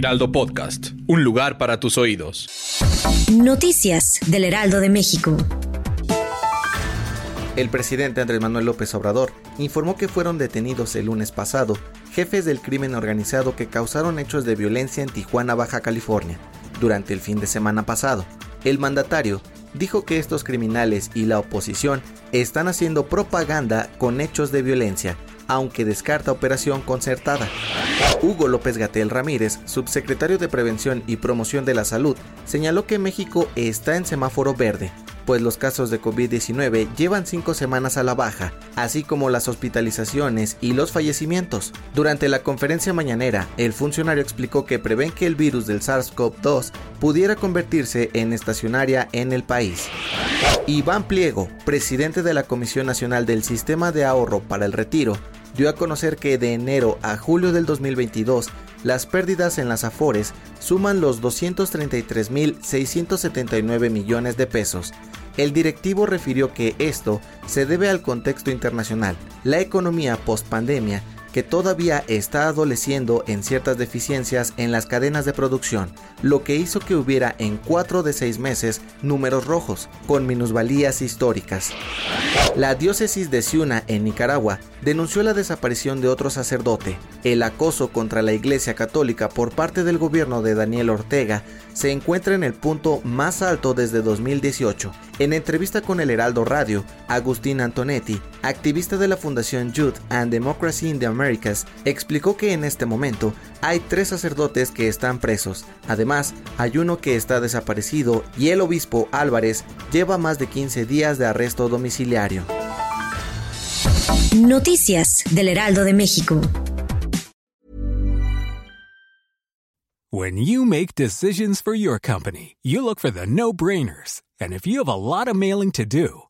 Heraldo Podcast, un lugar para tus oídos. Noticias del Heraldo de México. El presidente Andrés Manuel López Obrador informó que fueron detenidos el lunes pasado jefes del crimen organizado que causaron hechos de violencia en Tijuana, Baja California, durante el fin de semana pasado. El mandatario dijo que estos criminales y la oposición están haciendo propaganda con hechos de violencia, aunque descarta operación concertada. Hugo López Gatel Ramírez, subsecretario de Prevención y Promoción de la Salud, señaló que México está en semáforo verde, pues los casos de COVID-19 llevan cinco semanas a la baja, así como las hospitalizaciones y los fallecimientos. Durante la conferencia mañanera, el funcionario explicó que prevén que el virus del SARS-CoV-2 pudiera convertirse en estacionaria en el país. Iván Pliego, presidente de la Comisión Nacional del Sistema de Ahorro para el Retiro, dio a conocer que de enero a julio del 2022 las pérdidas en las Afores suman los 233.679 millones de pesos. El directivo refirió que esto se debe al contexto internacional, la economía post-pandemia que todavía está adoleciendo en ciertas deficiencias en las cadenas de producción, lo que hizo que hubiera en 4 de 6 meses números rojos, con minusvalías históricas. La diócesis de Ciuna, en Nicaragua, denunció la desaparición de otro sacerdote. El acoso contra la Iglesia Católica por parte del gobierno de Daniel Ortega se encuentra en el punto más alto desde 2018. En entrevista con el Heraldo Radio, Agustín Antonetti, activista de la Fundación Youth and Democracy in the Americas, explicó que en este momento hay tres sacerdotes que están presos. Además, hay uno que está desaparecido y el obispo Álvarez lleva más de 15 días de arresto domiciliario. Noticias del Heraldo de México. When you make decisions for your company, you look for the no-brainers. And if you have a lot of mailing to do,